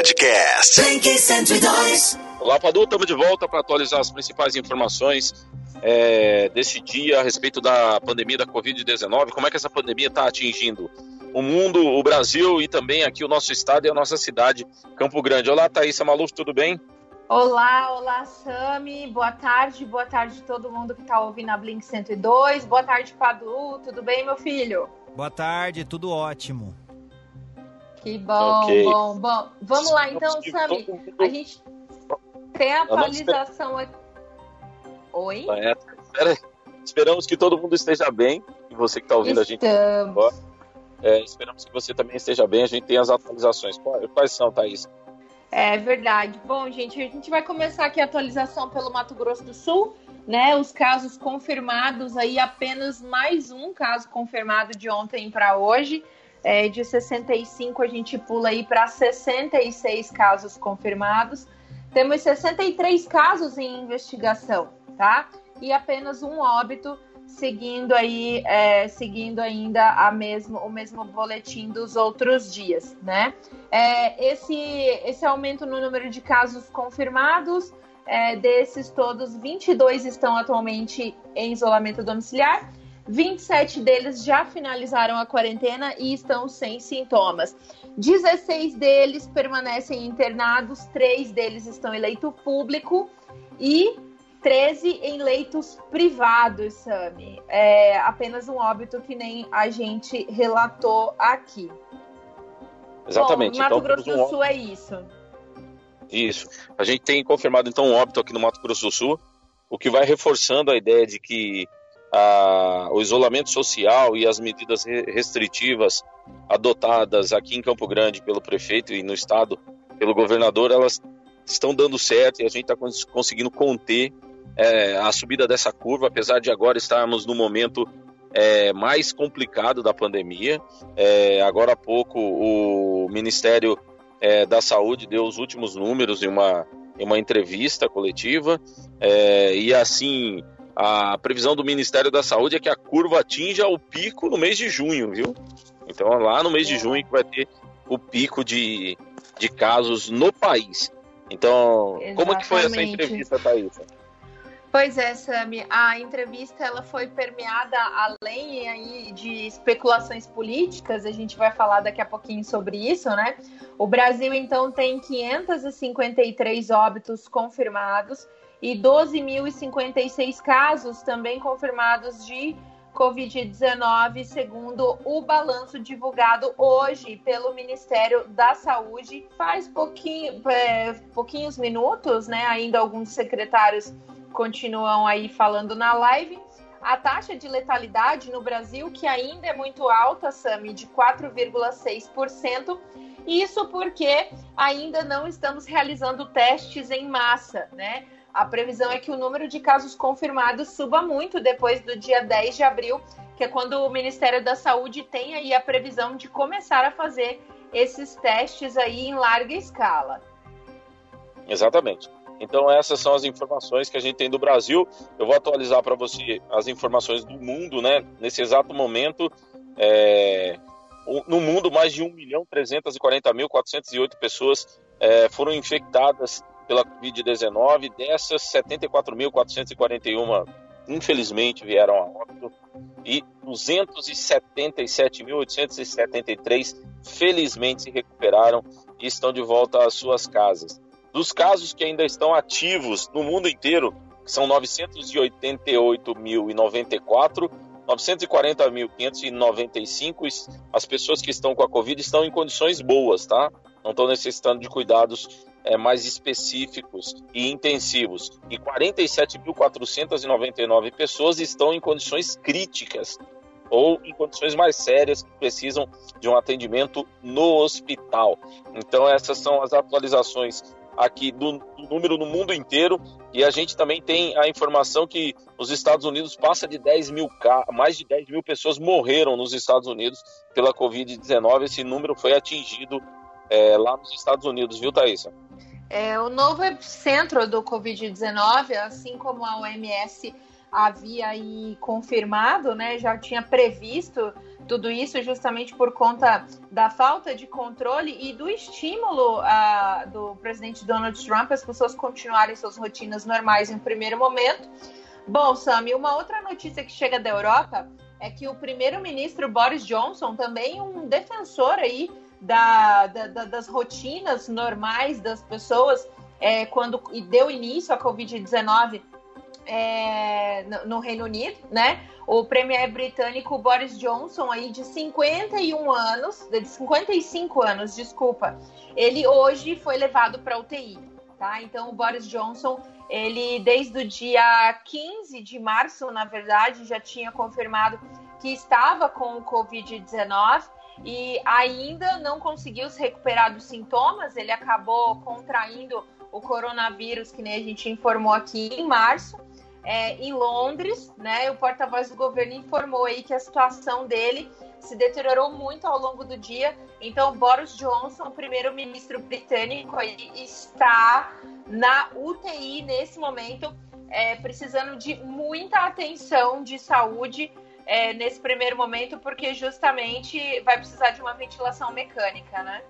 Podcast. Blink 102. Olá, Padu, estamos de volta para atualizar as principais informações é, desse dia a respeito da pandemia da Covid-19. Como é que essa pandemia está atingindo o mundo, o Brasil e também aqui o nosso estado e a nossa cidade, Campo Grande. Olá, Thaisa Maluf, tudo bem? Olá, olá, Sami. Boa tarde, boa tarde a todo mundo que está ouvindo a Blink 102. Boa tarde, Padu. Tudo bem, meu filho? Boa tarde, tudo ótimo. Que bom, okay. bom, bom. Vamos lá então, Sami. A gente tem a atualização aqui. Oi? É, esperamos que todo mundo esteja bem. E você que está ouvindo Estamos. a gente. É, esperamos que você também esteja bem. A gente tem as atualizações. Quais são, Thaís? É verdade. Bom, gente, a gente vai começar aqui a atualização pelo Mato Grosso do Sul, né? Os casos confirmados aí, apenas mais um caso confirmado de ontem para hoje. É, de 65 a gente pula aí para 66 casos confirmados. Temos 63 casos em investigação, tá? E apenas um óbito, seguindo aí, é, seguindo ainda a mesmo, o mesmo boletim dos outros dias, né? É, esse, esse aumento no número de casos confirmados, é, desses todos, 22 estão atualmente em isolamento domiciliar 27 deles já finalizaram a quarentena e estão sem sintomas. 16 deles permanecem internados, 3 deles estão em leito público e 13 em leitos privados, Sami. É apenas um óbito que nem a gente relatou aqui. Exatamente. Bom, Mato então, Grosso do um... Sul é isso. Isso. A gente tem confirmado então um óbito aqui no Mato Grosso do Sul, o que vai reforçando a ideia de que a, o isolamento social e as medidas restritivas adotadas aqui em Campo Grande pelo prefeito e no estado pelo governador, elas estão dando certo e a gente está conseguindo conter é, a subida dessa curva, apesar de agora estarmos no momento é, mais complicado da pandemia. É, agora há pouco o Ministério é, da Saúde deu os últimos números em uma, em uma entrevista coletiva é, e assim a previsão do Ministério da Saúde é que a curva atinja o pico no mês de junho, viu? Então, lá no mês de junho que vai ter o pico de, de casos no país. Então, Exatamente. como que foi essa entrevista, Thaís? Pois é, Sami, a entrevista ela foi permeada além aí de especulações políticas, a gente vai falar daqui a pouquinho sobre isso, né? O Brasil então tem 553 óbitos confirmados e 12.056 casos também confirmados de Covid-19, segundo o balanço divulgado hoje pelo Ministério da Saúde. Faz pouquinho, é, pouquinhos minutos, né? Ainda alguns secretários continuam aí falando na live. A taxa de letalidade no Brasil, que ainda é muito alta, Sami, de 4,6%. Isso porque ainda não estamos realizando testes em massa, né? A previsão é que o número de casos confirmados suba muito depois do dia 10 de abril, que é quando o Ministério da Saúde tem aí a previsão de começar a fazer esses testes aí em larga escala. Exatamente. Então essas são as informações que a gente tem do Brasil. Eu vou atualizar para você as informações do mundo, né? Nesse exato momento, é... no mundo mais de 1 milhão 340 mil 408 pessoas é, foram infectadas pela Covid-19. Dessas, 74.441, infelizmente, vieram a óbito e 277.873, felizmente, se recuperaram e estão de volta às suas casas. Dos casos que ainda estão ativos no mundo inteiro, que são 988.094, 940.595, as pessoas que estão com a Covid estão em condições boas, tá? Não estão necessitando de cuidados é, mais específicos e intensivos. E 47.499 pessoas estão em condições críticas ou em condições mais sérias que precisam de um atendimento no hospital. Então, essas são as atualizações aqui do, do, número no mundo inteiro e a gente também tem a informação que os Estados Unidos passa de 10 mil mais de 10 mil pessoas morreram nos Estados Unidos pela Covid-19. Esse número foi atingido é, lá nos Estados Unidos, viu, Thaisa? É, o novo centro do Covid-19, assim como a OMS havia aí confirmado, né? Já tinha previsto tudo isso justamente por conta da falta de controle e do estímulo uh, do presidente Donald Trump as pessoas continuarem suas rotinas normais em primeiro momento. Bom, Sami, uma outra notícia que chega da Europa é que o primeiro-ministro Boris Johnson, também um defensor aí da, da, da, das rotinas normais das pessoas, é, quando deu início à Covid-19 é, no, no Reino Unido, né? o premier britânico Boris Johnson, aí de 51 anos, de 55 anos, desculpa, ele hoje foi levado para UTI, tá? Então o Boris Johnson, ele desde o dia 15 de março, na verdade, já tinha confirmado que estava com o COVID-19 e ainda não conseguiu se recuperar dos sintomas, ele acabou contraindo o coronavírus, que nem a gente informou aqui em março é, em Londres, né? O porta-voz do governo informou aí que a situação dele se deteriorou muito ao longo do dia. Então, Boris Johnson, primeiro-ministro britânico, está na UTI nesse momento, é, precisando de muita atenção de saúde é, nesse primeiro momento, porque justamente vai precisar de uma ventilação mecânica, né?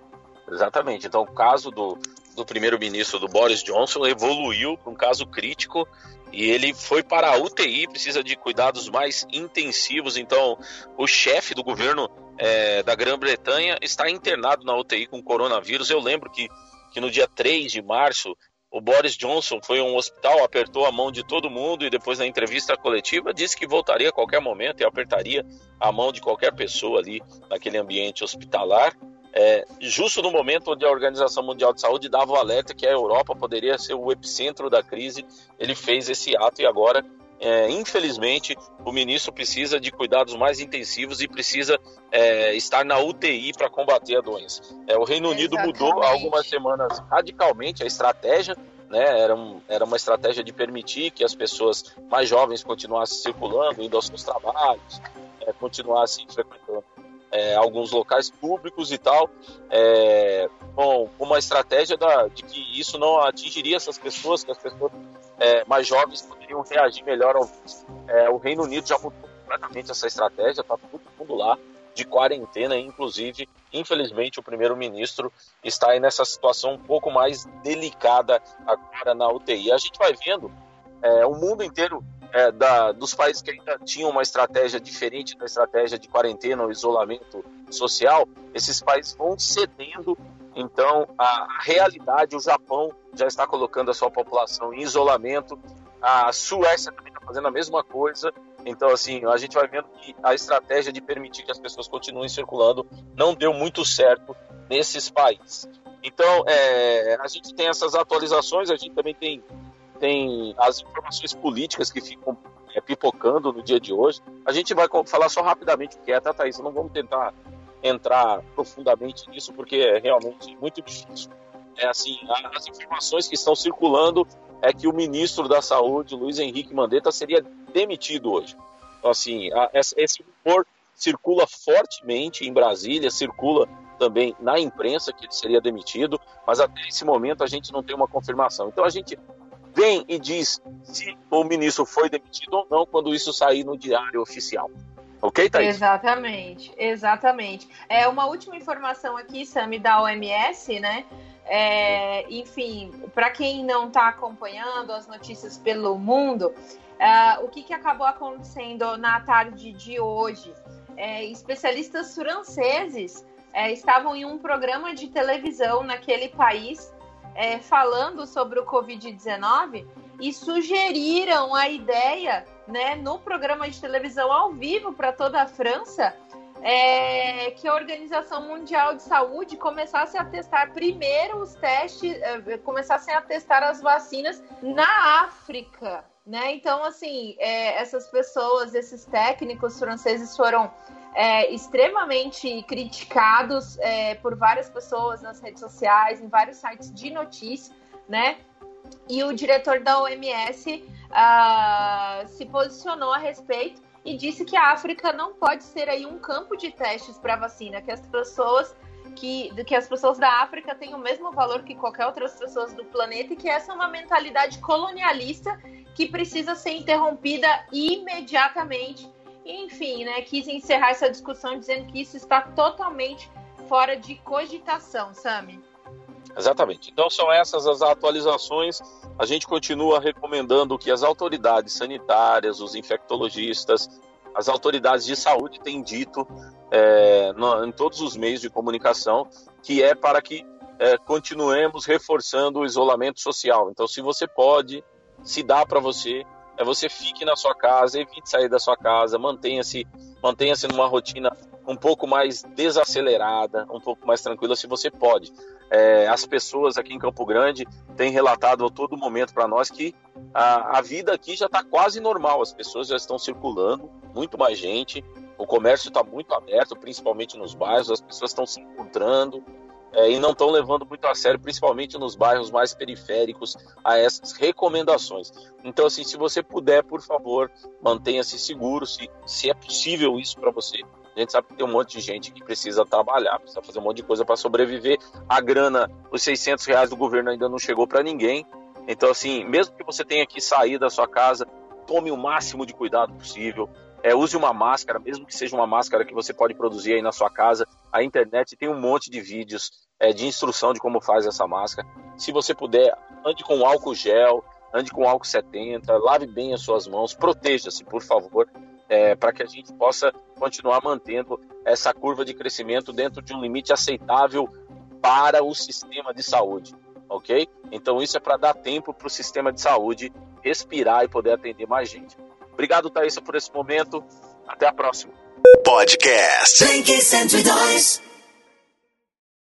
Exatamente. Então, o caso do, do primeiro-ministro do Boris Johnson evoluiu para um caso crítico e ele foi para a UTI, precisa de cuidados mais intensivos. Então, o chefe do governo é, da Grã-Bretanha está internado na UTI com coronavírus. Eu lembro que, que no dia 3 de março, o Boris Johnson foi a um hospital, apertou a mão de todo mundo e depois na entrevista coletiva disse que voltaria a qualquer momento e apertaria a mão de qualquer pessoa ali naquele ambiente hospitalar. É, justo no momento onde a Organização Mundial de Saúde dava o alerta que a Europa poderia ser o epicentro da crise, ele fez esse ato e agora, é, infelizmente, o ministro precisa de cuidados mais intensivos e precisa é, estar na UTI para combater a doença. É, o Reino Unido Exatamente. mudou há algumas semanas radicalmente a estratégia né, era, um, era uma estratégia de permitir que as pessoas mais jovens continuassem circulando, indo aos seus trabalhos, é, continuassem frequentando é, alguns locais públicos e tal, é, com uma estratégia da, de que isso não atingiria essas pessoas, que as pessoas é, mais jovens poderiam reagir melhor ao vírus. É, o Reino Unido já mudou completamente essa estratégia, está todo mundo lá de quarentena, inclusive, infelizmente, o primeiro-ministro está aí nessa situação um pouco mais delicada agora na UTI. A gente vai vendo é, o mundo inteiro é, da, dos países que ainda tinham uma estratégia diferente da estratégia de quarentena ou isolamento social, esses países vão cedendo. Então, a, realidade, o Japão já está colocando a sua população em isolamento, a Suécia também está fazendo a mesma coisa. Então, assim, a gente vai vendo que a estratégia de permitir que as pessoas continuem circulando não deu muito certo nesses países. Então, é, a gente tem essas atualizações, a gente também tem tem as informações políticas que ficam é, pipocando no dia de hoje. A gente vai falar só rapidamente o que é, tá, Thaís? Não vamos tentar entrar profundamente nisso, porque é realmente muito difícil. É assim, as informações que estão circulando é que o ministro da Saúde, Luiz Henrique Mandetta, seria demitido hoje. Então, assim, a, esse rumor circula fortemente em Brasília, circula também na imprensa que ele seria demitido, mas até esse momento a gente não tem uma confirmação. Então a gente vem e diz se o ministro foi demitido ou não quando isso sair no diário oficial. Ok, Thaís? Exatamente, exatamente. É uma última informação aqui, Sami, da OMS, né? É, enfim, para quem não está acompanhando as notícias pelo mundo, uh, o que, que acabou acontecendo na tarde de hoje? É, especialistas franceses é, estavam em um programa de televisão naquele país é, falando sobre o Covid-19 e sugeriram a ideia, né, no programa de televisão ao vivo para toda a França, é, que a Organização Mundial de Saúde começasse a testar primeiro os testes, é, começassem a testar as vacinas na África, né? Então, assim, é, essas pessoas, esses técnicos franceses foram é, extremamente criticados é, por várias pessoas nas redes sociais, em vários sites de notícia, né? E o diretor da OMS uh, ah, se posicionou a respeito e disse que a África não pode ser aí um campo de testes para vacina, que as pessoas que, que as pessoas da África têm o mesmo valor que qualquer outras pessoas do planeta e que essa é uma mentalidade colonialista que precisa ser interrompida imediatamente. Enfim, né, quis encerrar essa discussão dizendo que isso está totalmente fora de cogitação, Sami. Exatamente. Então são essas as atualizações. A gente continua recomendando que as autoridades sanitárias, os infectologistas, as autoridades de saúde têm dito é, no, em todos os meios de comunicação que é para que é, continuemos reforçando o isolamento social. Então, se você pode, se dá para você, é você fique na sua casa, evite sair da sua casa, mantenha-se mantenha-se numa rotina um pouco mais desacelerada, um pouco mais tranquila, se você pode. É, as pessoas aqui em Campo Grande têm relatado a todo momento para nós que a, a vida aqui já está quase normal, as pessoas já estão circulando, muito mais gente, o comércio está muito aberto, principalmente nos bairros, as pessoas estão se encontrando, é, e não estão levando muito a sério, principalmente nos bairros mais periféricos, a essas recomendações. Então, assim, se você puder, por favor, mantenha-se seguro, se, se é possível isso para você. A gente sabe que tem um monte de gente que precisa trabalhar, precisa fazer um monte de coisa para sobreviver. A grana, os 600 reais do governo ainda não chegou para ninguém. Então, assim, mesmo que você tenha que sair da sua casa, tome o máximo de cuidado possível. É, use uma máscara, mesmo que seja uma máscara que você pode produzir aí na sua casa. A internet tem um monte de vídeos é, de instrução de como faz essa máscara. Se você puder, ande com álcool gel, ande com álcool 70, lave bem as suas mãos, proteja-se, por favor, é, para que a gente possa continuar mantendo essa curva de crescimento dentro de um limite aceitável para o sistema de saúde, ok? Então isso é para dar tempo para o sistema de saúde respirar e poder atender mais gente. Obrigado, Thaisa, por esse momento. Até a próxima. Podcast 102.